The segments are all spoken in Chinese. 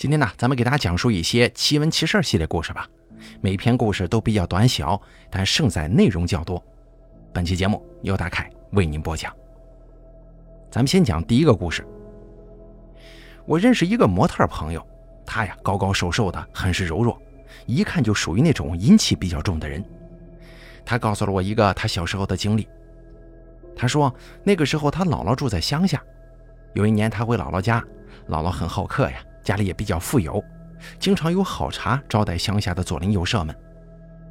今天呢，咱们给大家讲述一些奇闻奇事系列故事吧。每篇故事都比较短小，但胜在内容较多。本期节目由大凯为您播讲。咱们先讲第一个故事。我认识一个模特朋友，他呀高高瘦瘦的，很是柔弱，一看就属于那种阴气比较重的人。他告诉了我一个他小时候的经历。他说那个时候他姥姥住在乡下，有一年他回姥姥家，姥姥很好客呀。家里也比较富有，经常有好茶招待乡下的左邻右舍们。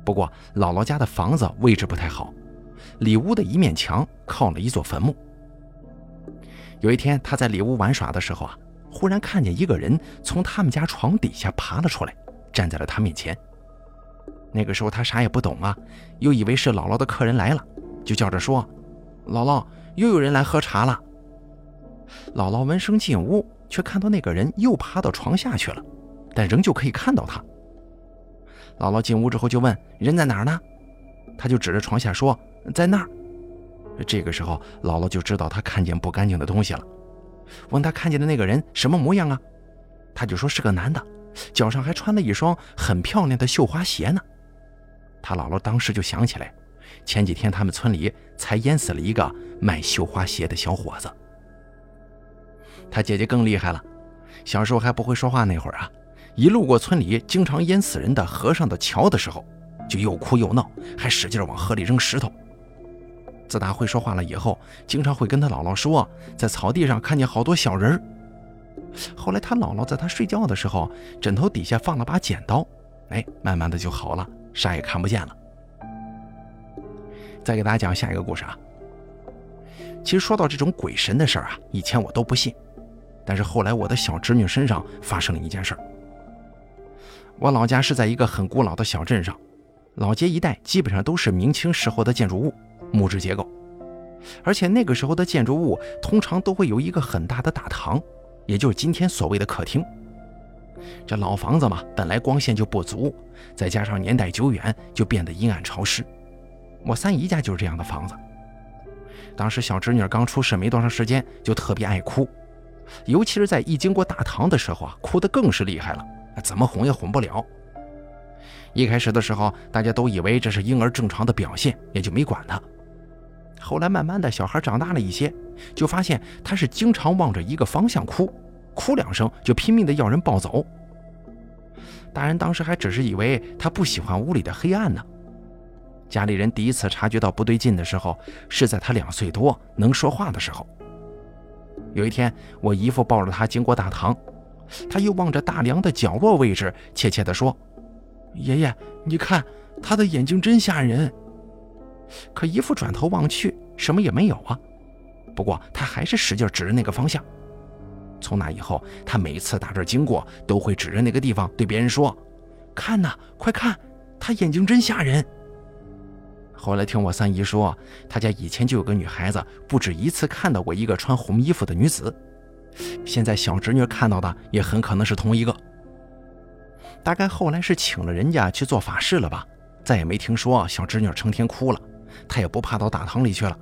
不过姥姥家的房子位置不太好，里屋的一面墙靠了一座坟墓。有一天他在里屋玩耍的时候啊，忽然看见一个人从他们家床底下爬了出来，站在了他面前。那个时候他啥也不懂啊，又以为是姥姥的客人来了，就叫着说：“姥姥，又有人来喝茶了。”姥姥闻声进屋。却看到那个人又爬到床下去了，但仍旧可以看到他。姥姥进屋之后就问：“人在哪儿呢？”他就指着床下说：“在那儿。”这个时候，姥姥就知道他看见不干净的东西了，问他看见的那个人什么模样啊？他就说是个男的，脚上还穿了一双很漂亮的绣花鞋呢。他姥姥当时就想起来，前几天他们村里才淹死了一个卖绣花鞋的小伙子。他姐姐更厉害了，小时候还不会说话那会儿啊，一路过村里经常淹死人的河上的桥的时候，就又哭又闹，还使劲往河里扔石头。自打会说话了以后，经常会跟他姥姥说，在草地上看见好多小人儿。后来他姥姥在他睡觉的时候，枕头底下放了把剪刀，哎，慢慢的就好了，啥也看不见了。再给大家讲下一个故事啊。其实说到这种鬼神的事儿啊，以前我都不信。但是后来，我的小侄女身上发生了一件事儿。我老家是在一个很古老的小镇上，老街一带基本上都是明清时候的建筑物，木质结构，而且那个时候的建筑物通常都会有一个很大的大堂，也就是今天所谓的客厅。这老房子嘛，本来光线就不足，再加上年代久远，就变得阴暗潮湿。我三姨家就是这样的房子。当时小侄女刚出世没多长时间，就特别爱哭。尤其是在一经过大堂的时候啊，哭得更是厉害了，怎么哄也哄不了。一开始的时候，大家都以为这是婴儿正常的表现，也就没管他。后来慢慢的小孩长大了一些，就发现他是经常望着一个方向哭，哭两声就拼命的要人抱走。大人当时还只是以为他不喜欢屋里的黑暗呢。家里人第一次察觉到不对劲的时候，是在他两岁多能说话的时候。有一天，我姨父抱着他经过大堂，他又望着大梁的角落位置，怯怯地说：“爷爷，你看他的眼睛真吓人。”可姨父转头望去，什么也没有啊。不过他还是使劲指着那个方向。从那以后，他每次打这经过，都会指着那个地方对别人说：“看呐，快看，他眼睛真吓人。”后来听我三姨说，她家以前就有个女孩子，不止一次看到过一个穿红衣服的女子。现在小侄女看到的也很可能是同一个。大概后来是请了人家去做法事了吧，再也没听说小侄女成天哭了，她也不怕到大堂里去了。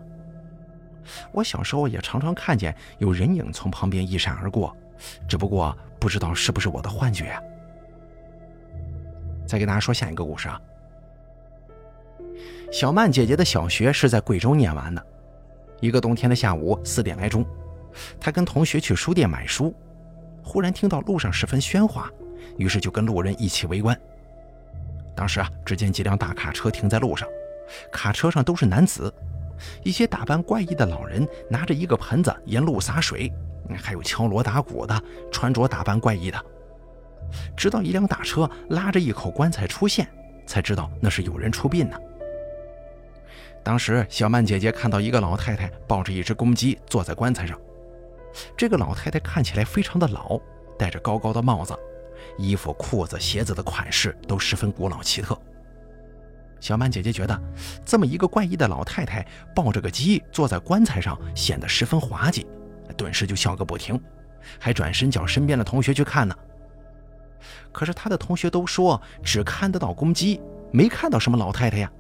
我小时候也常常看见有人影从旁边一闪而过，只不过不知道是不是我的幻觉啊。再给大家说下一个故事啊。小曼姐姐的小学是在贵州念完的。一个冬天的下午四点来钟，她跟同学去书店买书，忽然听到路上十分喧哗，于是就跟路人一起围观。当时啊，只见几辆大卡车停在路上，卡车上都是男子，一些打扮怪异的老人拿着一个盆子沿路洒水，还有敲锣打鼓的，穿着打扮怪异的。直到一辆大车拉着一口棺材出现，才知道那是有人出殡呢。当时，小曼姐姐看到一个老太太抱着一只公鸡坐在棺材上。这个老太太看起来非常的老，戴着高高的帽子，衣服、裤子、鞋子的款式都十分古老奇特。小曼姐姐觉得，这么一个怪异的老太太抱着个鸡坐在棺材上，显得十分滑稽，顿时就笑个不停，还转身叫身边的同学去看呢。可是她的同学都说只看得到公鸡，没看到什么老太太呀。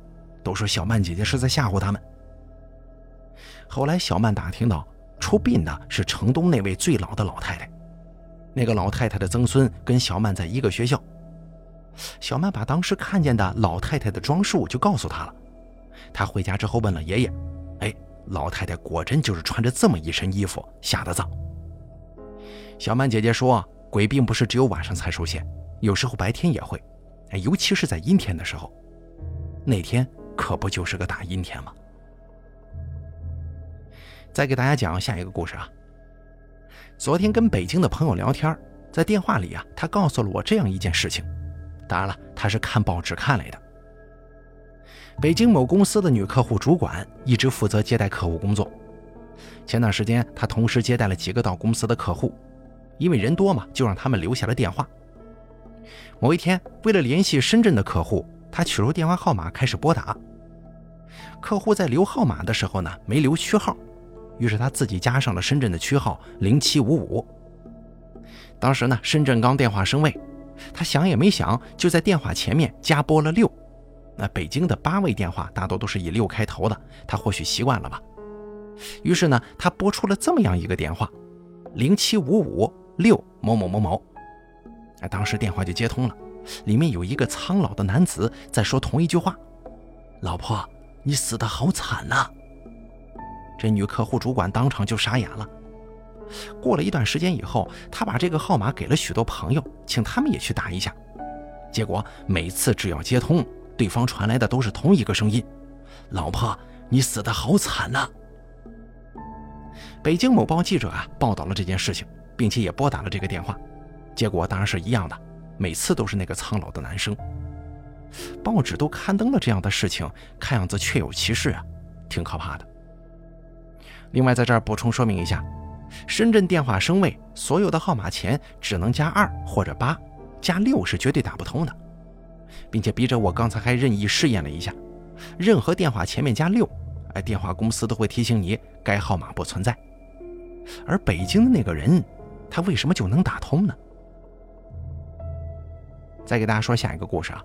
都说小曼姐姐是在吓唬他们。后来小曼打听到出殡的是城东那位最老的老太太，那个老太太的曾孙跟小曼在一个学校。小曼把当时看见的老太太的装束就告诉他了。他回家之后问了爷爷：“哎，老太太果真就是穿着这么一身衣服下的葬。”小曼姐姐说：“鬼并不是只有晚上才出现，有时候白天也会，尤其是在阴天的时候。那天可不就是个大阴天吗？”再给大家讲下一个故事啊。昨天跟北京的朋友聊天，在电话里啊，他告诉了我这样一件事情。当然了，他是看报纸看来的。北京某公司的女客户主管一直负责接待客户工作。前段时间，她同时接待了几个到公司的客户，因为人多嘛，就让他们留下了电话。某一天，为了联系深圳的客户，他取出电话号码开始拨打。客户在留号码的时候呢，没留区号。于是他自己加上了深圳的区号零七五五。当时呢，深圳刚电话升位，他想也没想，就在电话前面加拨了六。那北京的八位电话大多都是以六开头的，他或许习惯了吧。于是呢，他拨出了这么样一个电话：零七五五六某某某某。哎，当时电话就接通了，里面有一个苍老的男子在说同一句话：“老婆，你死得好惨呐。”这女客户主管当场就傻眼了。过了一段时间以后，她把这个号码给了许多朋友，请他们也去打一下。结果每次只要接通，对方传来的都是同一个声音：“老婆，你死得好惨呐！”北京某报记者啊报道了这件事情，并且也拨打了这个电话，结果当然是一样的，每次都是那个苍老的男生。报纸都刊登了这样的事情，看样子确有其事啊，挺可怕的。另外，在这儿补充说明一下，深圳电话升位，所有的号码前只能加二或者八，加六是绝对打不通的，并且笔者我刚才还任意试验了一下，任何电话前面加六，哎，电话公司都会提醒你该号码不存在。而北京的那个人，他为什么就能打通呢？再给大家说下一个故事啊，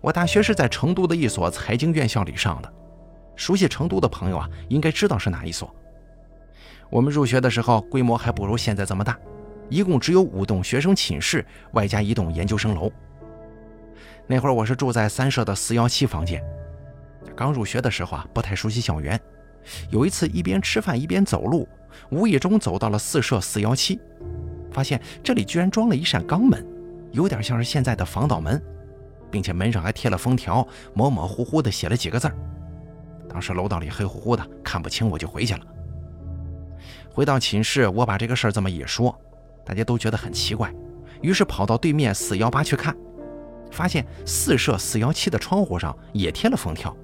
我大学是在成都的一所财经院校里上的。熟悉成都的朋友啊，应该知道是哪一所。我们入学的时候，规模还不如现在这么大，一共只有五栋学生寝室，外加一栋研究生楼。那会儿我是住在三舍的四幺七房间。刚入学的时候啊，不太熟悉校园。有一次一边吃饭一边走路，无意中走到了四舍四幺七，发现这里居然装了一扇钢门，有点像是现在的防盗门，并且门上还贴了封条，模模糊糊的写了几个字儿。当时楼道里黑乎乎的，看不清，我就回去了。回到寝室，我把这个事儿这么一说，大家都觉得很奇怪，于是跑到对面四幺八去看，发现四舍四幺七的窗户上也贴了封条，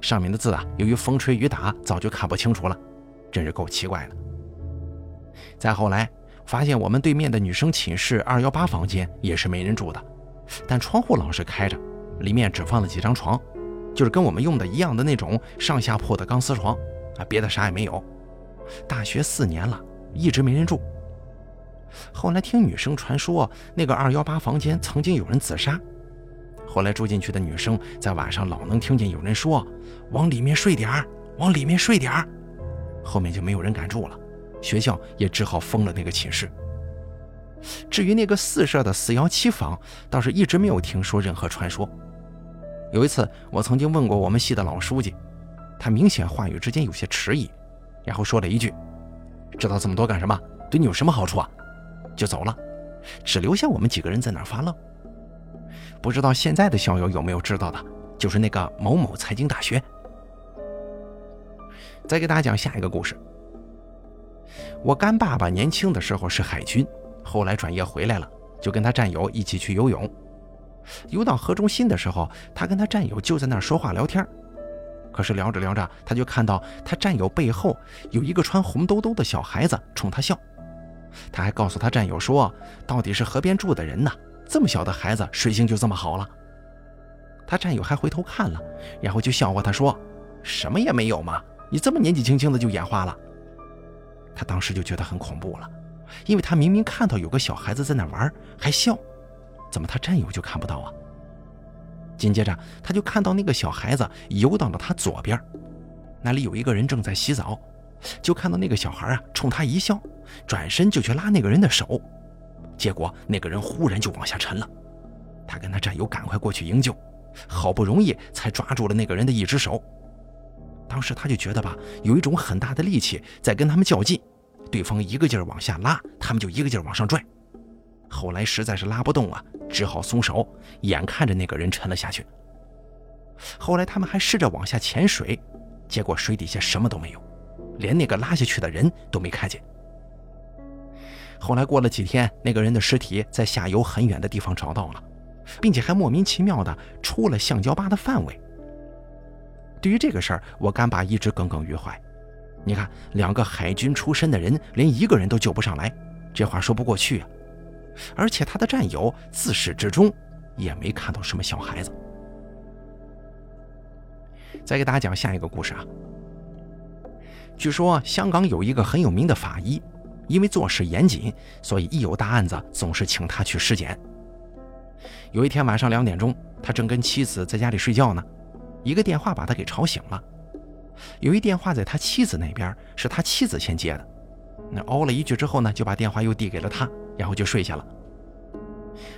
上面的字啊，由于风吹雨打，早就看不清楚了，真是够奇怪的。再后来，发现我们对面的女生寝室二幺八房间也是没人住的，但窗户老是开着，里面只放了几张床。就是跟我们用的一样的那种上下铺的钢丝床啊，别的啥也没有。大学四年了，一直没人住。后来听女生传说，那个二幺八房间曾经有人自杀。后来住进去的女生在晚上老能听见有人说：“往里面睡点儿，往里面睡点儿。”后面就没有人敢住了，学校也只好封了那个寝室。至于那个四舍的四幺七房，倒是一直没有听说任何传说。有一次，我曾经问过我们系的老书记，他明显话语之间有些迟疑，然后说了一句：“知道这么多干什么？对你有什么好处啊？”就走了，只留下我们几个人在那发愣。不知道现在的校友有没有知道的，就是那个某某财经大学。再给大家讲下一个故事。我干爸爸年轻的时候是海军，后来转业回来了，就跟他战友一起去游泳。游到河中心的时候，他跟他战友就在那儿说话聊天。可是聊着聊着，他就看到他战友背后有一个穿红兜兜的小孩子冲他笑。他还告诉他战友说：“到底是河边住的人呢，这么小的孩子水性就这么好了。”他战友还回头看了，然后就笑话他说：“什么也没有嘛，你这么年纪轻轻的就眼花了。”他当时就觉得很恐怖了，因为他明明看到有个小孩子在那玩，还笑。怎么他战友就看不到啊？紧接着他就看到那个小孩子游到了他左边，那里有一个人正在洗澡，就看到那个小孩啊冲他一笑，转身就去拉那个人的手，结果那个人忽然就往下沉了。他跟他战友赶快过去营救，好不容易才抓住了那个人的一只手。当时他就觉得吧，有一种很大的力气在跟他们较劲，对方一个劲儿往下拉，他们就一个劲儿往上拽。后来实在是拉不动啊，只好松手，眼看着那个人沉了下去。后来他们还试着往下潜水，结果水底下什么都没有，连那个拉下去的人都没看见。后来过了几天，那个人的尸体在下游很远的地方找到了，并且还莫名其妙的出了橡胶坝的范围。对于这个事儿，我干爸一直耿耿于怀。你看，两个海军出身的人，连一个人都救不上来，这话说不过去啊！而且他的战友自始至终也没看到什么小孩子。再给大家讲下一个故事啊。据说香港有一个很有名的法医，因为做事严谨，所以一有大案子总是请他去尸检。有一天晚上两点钟，他正跟妻子在家里睡觉呢。一个电话把他给吵醒了，由于电话在他妻子那边，是他妻子先接的。那哦了一句之后呢，就把电话又递给了他，然后就睡下了。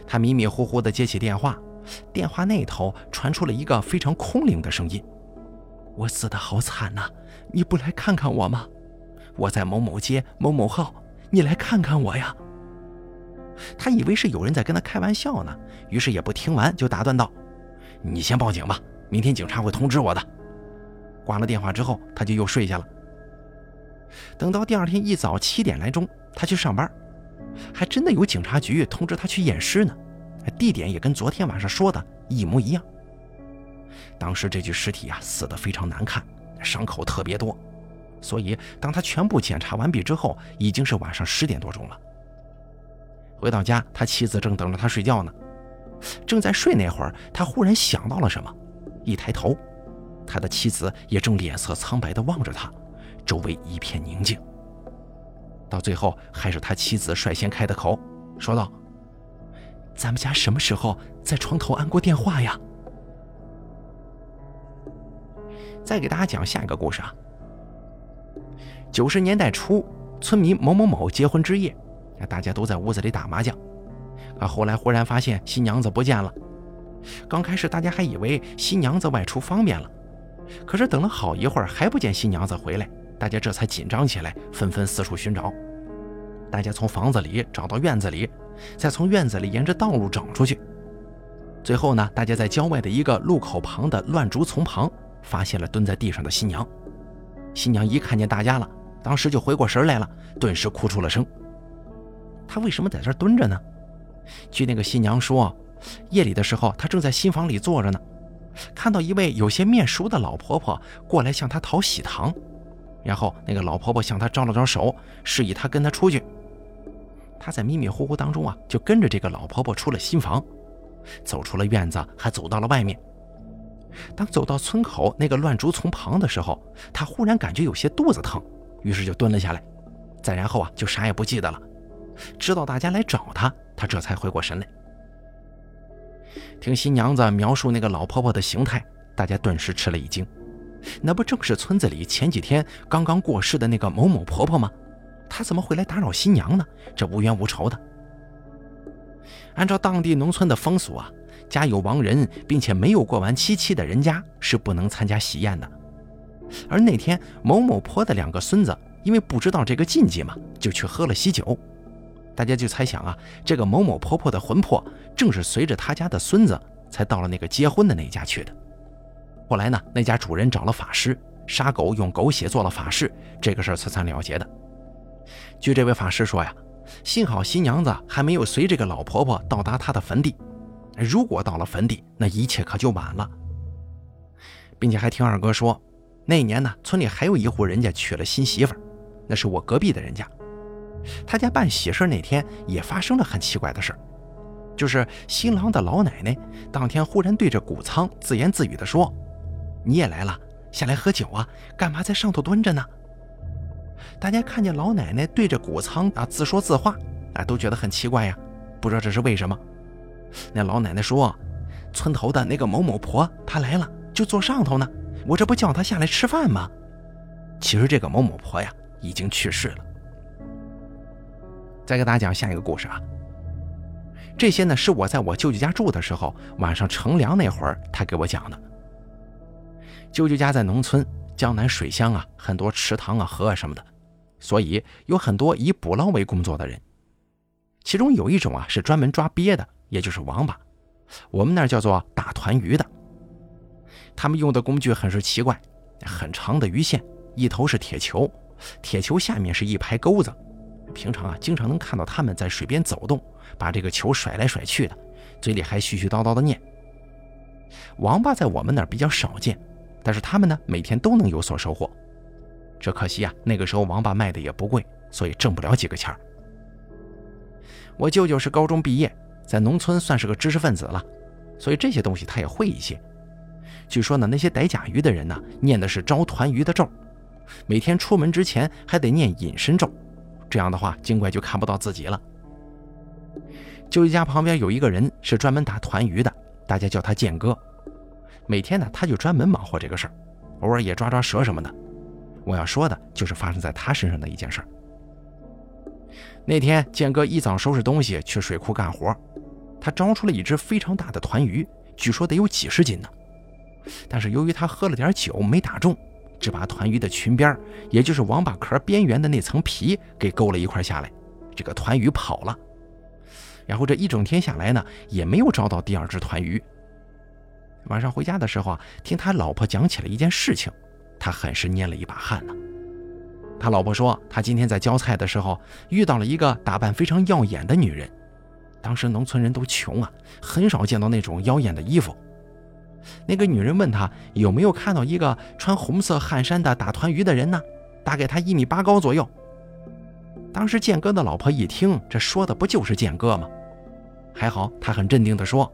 他迷迷糊糊地接起电话，电话那头传出了一个非常空灵的声音：“我死得好惨呐，你不来看看我吗？我在某某街某某号，你来看看我呀。”他以为是有人在跟他开玩笑呢，于是也不听完就打断道：“你先报警吧。”明天警察会通知我的。挂了电话之后，他就又睡下了。等到第二天一早七点来钟，他去上班，还真的有警察局通知他去验尸呢，地点也跟昨天晚上说的一模一样。当时这具尸体啊死得非常难看，伤口特别多，所以当他全部检查完毕之后，已经是晚上十点多钟了。回到家，他妻子正等着他睡觉呢，正在睡那会儿，他忽然想到了什么。一抬头，他的妻子也正脸色苍白地望着他，周围一片宁静。到最后，还是他妻子率先开的口，说道：“咱们家什么时候在床头安过电话呀？”再给大家讲下一个故事啊。九十年代初，村民某某某结婚之夜，大家都在屋子里打麻将，啊后来忽然发现新娘子不见了。刚开始大家还以为新娘子外出方便了，可是等了好一会儿还不见新娘子回来，大家这才紧张起来，纷纷四处寻找。大家从房子里找到院子里，再从院子里沿着道路找出去，最后呢，大家在郊外的一个路口旁的乱竹丛旁发现了蹲在地上的新娘。新娘一看见大家了，当时就回过神来了，顿时哭出了声。她为什么在这蹲着呢？据那个新娘说。夜里的时候，他正在新房里坐着呢，看到一位有些面熟的老婆婆过来向他讨喜糖，然后那个老婆婆向他招了招手，示意他跟她出去。他在迷迷糊糊当中啊，就跟着这个老婆婆出了新房，走出了院子，还走到了外面。当走到村口那个乱竹丛旁的时候，他忽然感觉有些肚子疼，于是就蹲了下来。再然后啊，就啥也不记得了。直到大家来找他，他这才回过神来。听新娘子描述那个老婆婆的形态，大家顿时吃了一惊。那不正是村子里前几天刚刚过世的那个某某婆婆吗？她怎么会来打扰新娘呢？这无冤无仇的。按照当地农村的风俗啊，家有亡人并且没有过完七七的人家是不能参加喜宴的。而那天某某婆的两个孙子因为不知道这个禁忌嘛，就去喝了喜酒。大家就猜想啊，这个某某婆婆的魂魄正是随着她家的孙子才到了那个结婚的那家去的。后来呢，那家主人找了法师杀狗，用狗血做了法事，这个事儿才算了结的。据这位法师说呀，幸好新娘子还没有随这个老婆婆到达她的坟地，如果到了坟地，那一切可就晚了。并且还听二哥说，那年呢，村里还有一户人家娶了新媳妇，那是我隔壁的人家。他家办喜事那天也发生了很奇怪的事就是新郎的老奶奶当天忽然对着谷仓自言自语地说：“你也来了，下来喝酒啊？干嘛在上头蹲着呢？”大家看见老奶奶对着谷仓啊自说自话，啊都觉得很奇怪呀，不知道这是为什么。那老奶奶说：“村头的那个某某婆她来了，就坐上头呢，我这不叫她下来吃饭吗？”其实这个某某婆呀已经去世了。再给大家讲下一个故事啊。这些呢是我在我舅舅家住的时候，晚上乘凉那会儿他给我讲的。舅舅家在农村，江南水乡啊，很多池塘啊、河啊什么的，所以有很多以捕捞为工作的人。其中有一种啊是专门抓鳖的，也就是王八，我们那叫做打团鱼的。他们用的工具很是奇怪，很长的鱼线，一头是铁球，铁球下面是一排钩子。平常啊，经常能看到他们在水边走动，把这个球甩来甩去的，嘴里还絮絮叨叨的念。王八在我们那儿比较少见，但是他们呢，每天都能有所收获。只可惜啊，那个时候王八卖的也不贵，所以挣不了几个钱儿。我舅舅是高中毕业，在农村算是个知识分子了，所以这些东西他也会一些。据说呢，那些逮甲鱼的人呢，念的是招团鱼的咒，每天出门之前还得念隐身咒。这样的话，精怪就看不到自己了。舅舅家旁边有一个人是专门打团鱼的，大家叫他剑哥。每天呢，他就专门忙活这个事儿，偶尔也抓抓蛇什么的。我要说的就是发生在他身上的一件事儿。那天，剑哥一早收拾东西去水库干活，他招出了一只非常大的团鱼，据说得有几十斤呢。但是由于他喝了点酒，没打中。只把团鱼的裙边，也就是王八壳边缘的那层皮给勾了一块下来，这个团鱼跑了。然后这一整天下来呢，也没有找到第二只团鱼。晚上回家的时候啊，听他老婆讲起了一件事情，他很是捏了一把汗呢。他老婆说，他今天在浇菜的时候遇到了一个打扮非常耀眼的女人。当时农村人都穷啊，很少见到那种妖艳的衣服。那个女人问他有没有看到一个穿红色汗衫的打团鱼的人呢？大概他一米八高左右。当时建哥的老婆一听，这说的不就是建哥吗？还好他很镇定地说：“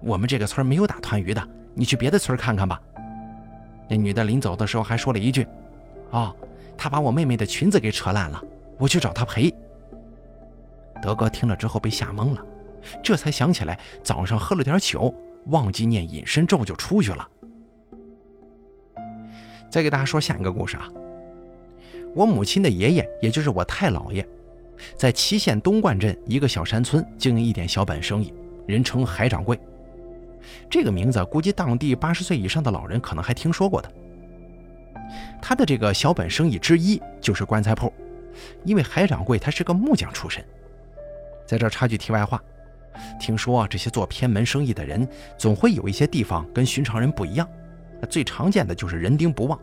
我们这个村没有打团鱼的，你去别的村看看吧。”那女的临走的时候还说了一句：“哦，他把我妹妹的裙子给扯烂了，我去找他赔。”德哥听了之后被吓懵了，这才想起来早上喝了点酒。忘记念隐身咒就出去了。再给大家说下一个故事啊。我母亲的爷爷，也就是我太姥爷，在祁县东冠镇一个小山村经营一点小本生意，人称海掌柜。这个名字估计当地八十岁以上的老人可能还听说过的。他的这个小本生意之一就是棺材铺，因为海掌柜他是个木匠出身。在这插句题外话。听说这些做偏门生意的人，总会有一些地方跟寻常人不一样。最常见的就是人丁不旺，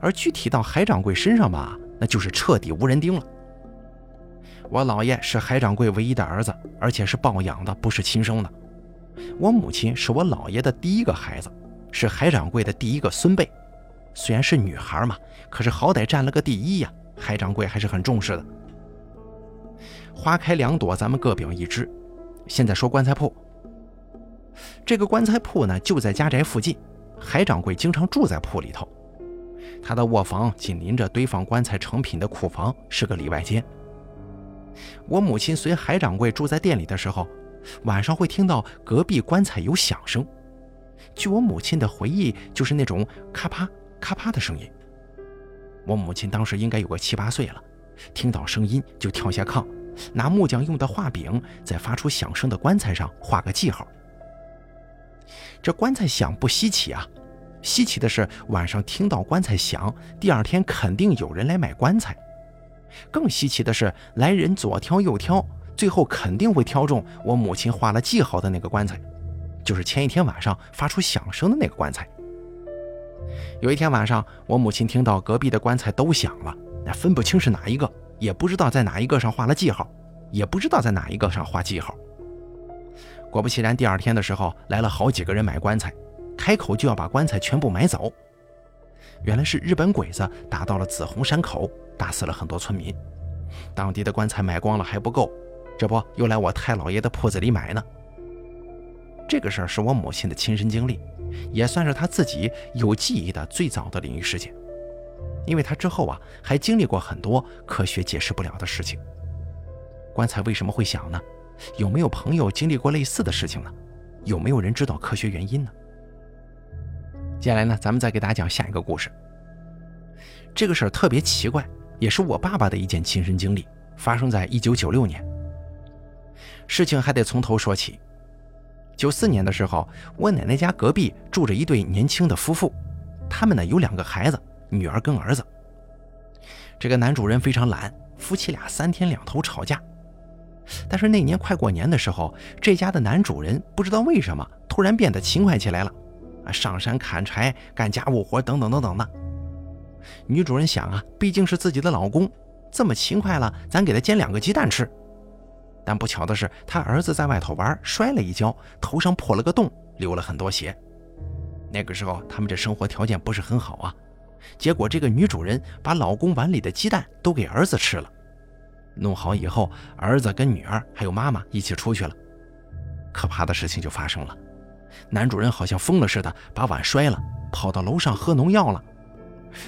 而具体到海掌柜身上吧，那就是彻底无人丁了。我姥爷是海掌柜唯一的儿子，而且是抱养的，不是亲生的。我母亲是我姥爷的第一个孩子，是海掌柜的第一个孙辈。虽然是女孩嘛，可是好歹占了个第一呀，海掌柜还是很重视的。花开两朵，咱们各表一枝。现在说棺材铺，这个棺材铺呢就在家宅附近，海掌柜经常住在铺里头。他的卧房紧邻着堆放棺材成品的库房，是个里外间。我母亲随海掌柜住在店里的时候，晚上会听到隔壁棺材有响声。据我母亲的回忆，就是那种咔啪咔啪的声音。我母亲当时应该有个七八岁了，听到声音就跳下炕。拿木匠用的画柄，在发出响声的棺材上画个记号。这棺材响不稀奇啊，稀奇的是晚上听到棺材响，第二天肯定有人来买棺材。更稀奇的是，来人左挑右挑，最后肯定会挑中我母亲画了记号的那个棺材，就是前一天晚上发出响声的那个棺材。有一天晚上，我母亲听到隔壁的棺材都响了，那分不清是哪一个。也不知道在哪一个上画了记号，也不知道在哪一个上画记号。果不其然，第二天的时候来了好几个人买棺材，开口就要把棺材全部买走。原来是日本鬼子打到了紫红山口，打死了很多村民。当地的棺材买光了还不够，这不又来我太姥爷的铺子里买呢。这个事儿是我母亲的亲身经历，也算是她自己有记忆的最早的灵异事件。因为他之后啊，还经历过很多科学解释不了的事情。棺材为什么会响呢？有没有朋友经历过类似的事情呢？有没有人知道科学原因呢？接下来呢，咱们再给大家讲下一个故事。这个事儿特别奇怪，也是我爸爸的一件亲身经历，发生在一九九六年。事情还得从头说起。九四年的时候，我奶奶家隔壁住着一对年轻的夫妇，他们呢有两个孩子，女儿跟儿子。这个男主人非常懒，夫妻俩三天两头吵架。但是那年快过年的时候，这家的男主人不知道为什么突然变得勤快起来了，啊，上山砍柴、干家务活等等等等的。女主人想啊，毕竟是自己的老公，这么勤快了，咱给他煎两个鸡蛋吃。但不巧的是，他儿子在外头玩，摔了一跤，头上破了个洞，流了很多血。那个时候他们这生活条件不是很好啊。结果这个女主人把老公碗里的鸡蛋都给儿子吃了。弄好以后，儿子跟女儿还有妈妈一起出去了。可怕的事情就发生了，男主人好像疯了似的，把碗摔了，跑到楼上喝农药了。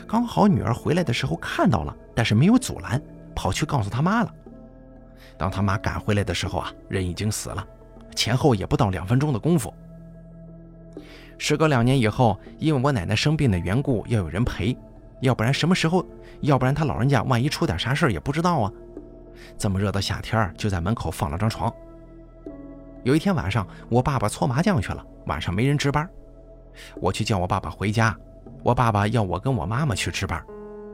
刚好女儿回来的时候看到了，但是没有阻拦，跑去告诉他妈了。当他妈赶回来的时候啊，人已经死了，前后也不到两分钟的功夫。时隔两年以后，因为我奶奶生病的缘故，要有人陪，要不然什么时候，要不然他老人家万一出点啥事也不知道啊。这么热的夏天，就在门口放了张床。有一天晚上，我爸爸搓麻将去了，晚上没人值班，我去叫我爸爸回家，我爸爸要我跟我妈妈去值班，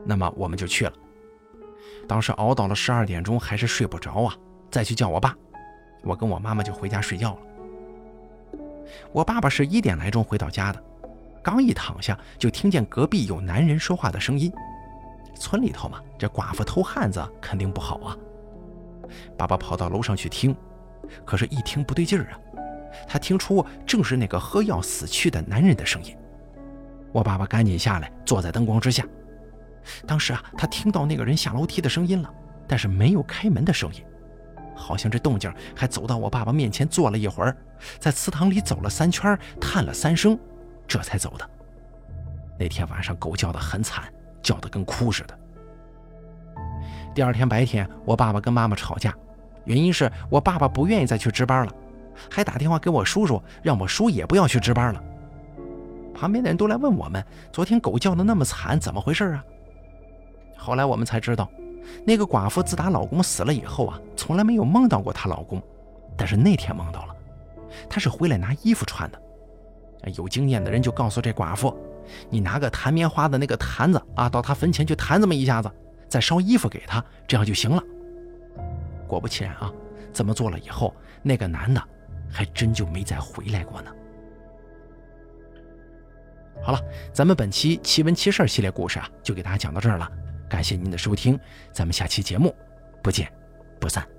那么我们就去了。当时熬到了十二点钟，还是睡不着啊！再去叫我爸，我跟我妈妈就回家睡觉了。我爸爸是一点来钟回到家的，刚一躺下，就听见隔壁有男人说话的声音。村里头嘛，这寡妇偷汉子肯定不好啊。爸爸跑到楼上去听，可是，一听不对劲儿啊，他听出正是那个喝药死去的男人的声音。我爸爸赶紧下来，坐在灯光之下。当时啊，他听到那个人下楼梯的声音了，但是没有开门的声音，好像这动静还走到我爸爸面前坐了一会儿，在祠堂里走了三圈，叹了三声，这才走的。那天晚上狗叫得很惨，叫得跟哭似的。第二天白天，我爸爸跟妈妈吵架，原因是我爸爸不愿意再去值班了，还打电话给我叔叔，让我叔也不要去值班了。旁边的人都来问我们，昨天狗叫得那么惨，怎么回事啊？后来我们才知道，那个寡妇自打老公死了以后啊，从来没有梦到过她老公，但是那天梦到了，她是回来拿衣服穿的。有经验的人就告诉这寡妇：“你拿个弹棉花的那个坛子啊，到她坟前去弹这么一下子，再烧衣服给她，这样就行了。”果不其然啊，这么做了以后，那个男的还真就没再回来过呢。好了，咱们本期奇闻奇事系列故事啊，就给大家讲到这儿了。感谢您的收听，咱们下期节目不见不散。